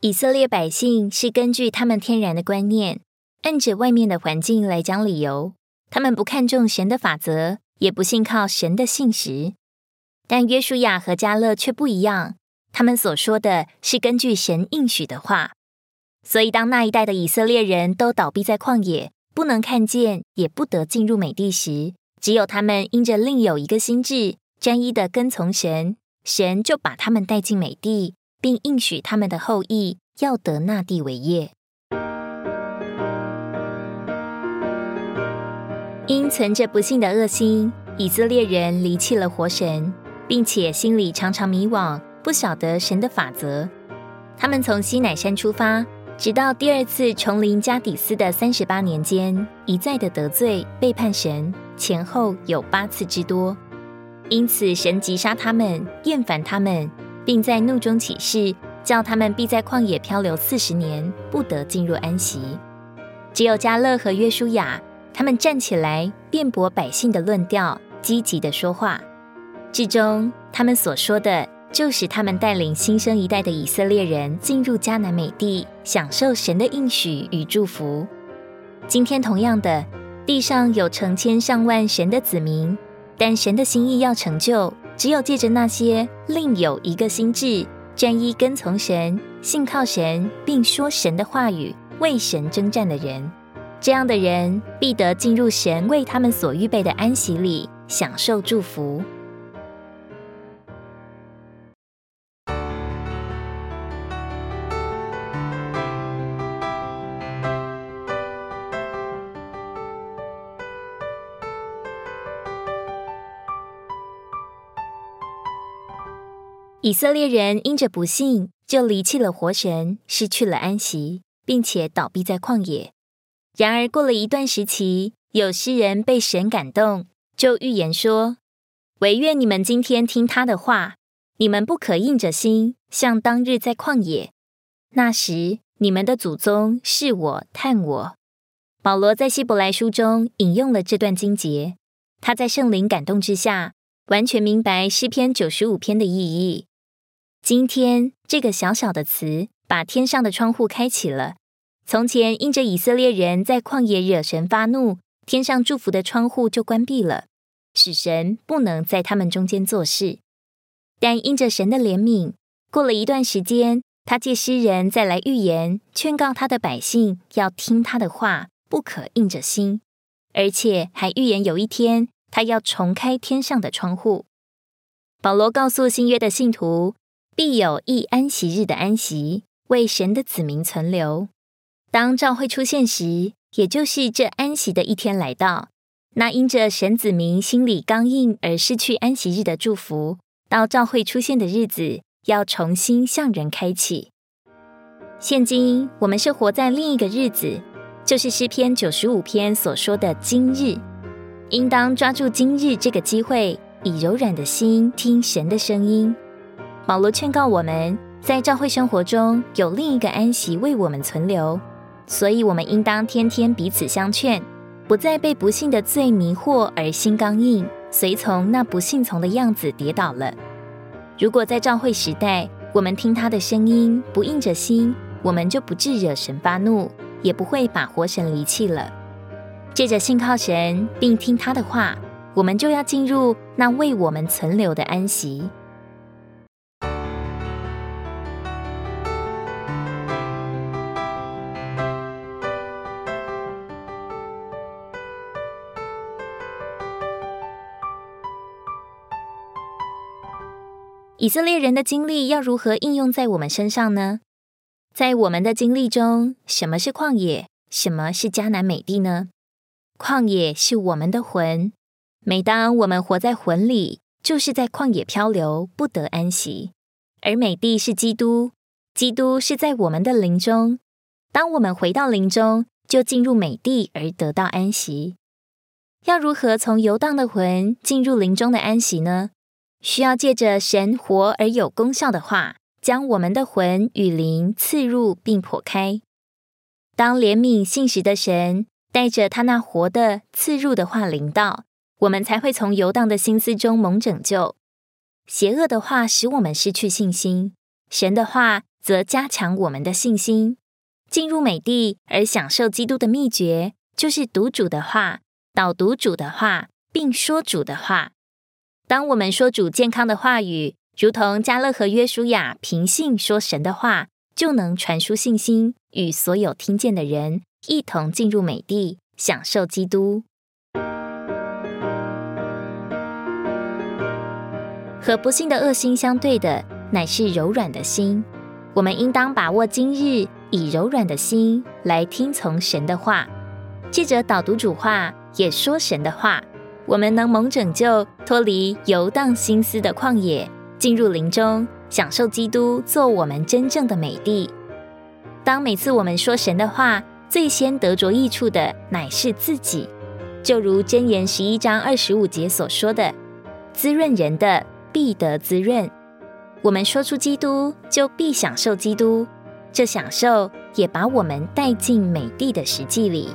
以色列百姓是根据他们天然的观念，按着外面的环境来讲理由。他们不看重神的法则，也不信靠神的信实。但约书亚和加勒却不一样，他们所说的是根据神应许的话。所以，当那一代的以色列人都倒闭在旷野，不能看见，也不得进入美地时，只有他们因着另有一个心智，专一的跟从神，神就把他们带进美地，并应许他们的后裔要得那地为业。因存着不幸的恶心，以色列人离弃了活神，并且心里常常迷惘，不晓得神的法则。他们从西乃山出发，直到第二次重临加底斯的三十八年间，一再的得罪背叛神，前后有八次之多。因此，神击杀他们，厌烦他们，并在怒中起誓，叫他们必在旷野漂流四十年，不得进入安息。只有加勒和约书亚。他们站起来辩驳百姓的论调，积极的说话。至终，他们所说的，就是他们带领新生一代的以色列人进入迦南美地，享受神的应许与祝福。今天，同样的，地上有成千上万神的子民，但神的心意要成就，只有借着那些另有一个心智、专一跟从神、信靠神，并说神的话语、为神征战的人。这样的人必得进入神为他们所预备的安息里，享受祝福。以色列人因着不幸，就离弃了活神，失去了安息，并且倒闭在旷野。然而，过了一段时期，有诗人被神感动，就预言说：“唯愿你们今天听他的话，你们不可硬着心，像当日在旷野。那时，你们的祖宗是我探我。”保罗在希伯来书中引用了这段经节，他在圣灵感动之下，完全明白诗篇九十五篇的意义。今天，这个小小的词，把天上的窗户开启了。从前，因着以色列人在旷野惹神发怒，天上祝福的窗户就关闭了，使神不能在他们中间做事。但因着神的怜悯，过了一段时间，他借诗人再来预言，劝告他的百姓要听他的话，不可硬着心，而且还预言有一天他要重开天上的窗户。保罗告诉新约的信徒，必有一安息日的安息，为神的子民存留。当召会出现时，也就是这安息的一天来到，那因着神子民心里刚硬而失去安息日的祝福，到召会出现的日子，要重新向人开启。现今我们是活在另一个日子，就是诗篇九十五篇所说的今日，应当抓住今日这个机会，以柔软的心听神的声音。保罗劝告我们在教会生活中有另一个安息为我们存留。所以，我们应当天天彼此相劝，不再被不幸的罪迷惑而心刚硬，随从那不幸从的样子跌倒了。如果在教会时代，我们听他的声音不硬着心，我们就不致惹神发怒，也不会把活神离弃了。借着信靠神并听他的话，我们就要进入那为我们存留的安息。以色列人的经历要如何应用在我们身上呢？在我们的经历中，什么是旷野？什么是迦南美地呢？旷野是我们的魂，每当我们活在魂里，就是在旷野漂流，不得安息；而美地是基督，基督是在我们的灵中。当我们回到灵中，就进入美地而得到安息。要如何从游荡的魂进入灵中的安息呢？需要借着神活而有功效的话，将我们的魂与灵刺入并破开。当怜悯信实的神带着他那活的刺入的话临到，我们才会从游荡的心思中蒙拯救。邪恶的话使我们失去信心，神的话则加强我们的信心。进入美地而享受基督的秘诀，就是读主的话、导读主的话，并说主的话。当我们说主健康的话语，如同加勒和约书亚凭信说神的话，就能传输信心，与所有听见的人一同进入美地，享受基督。和不幸的恶心相对的，乃是柔软的心。我们应当把握今日。以柔软的心来听从神的话，借着导读主话，也说神的话，我们能蒙拯救，脱离游荡心思的旷野，进入林中，享受基督做我们真正的美地。当每次我们说神的话，最先得着益处的乃是自己，就如箴言十一章二十五节所说的：“滋润人的必得滋润。”我们说出基督，就必享受基督。这享受也把我们带进美地的实际里。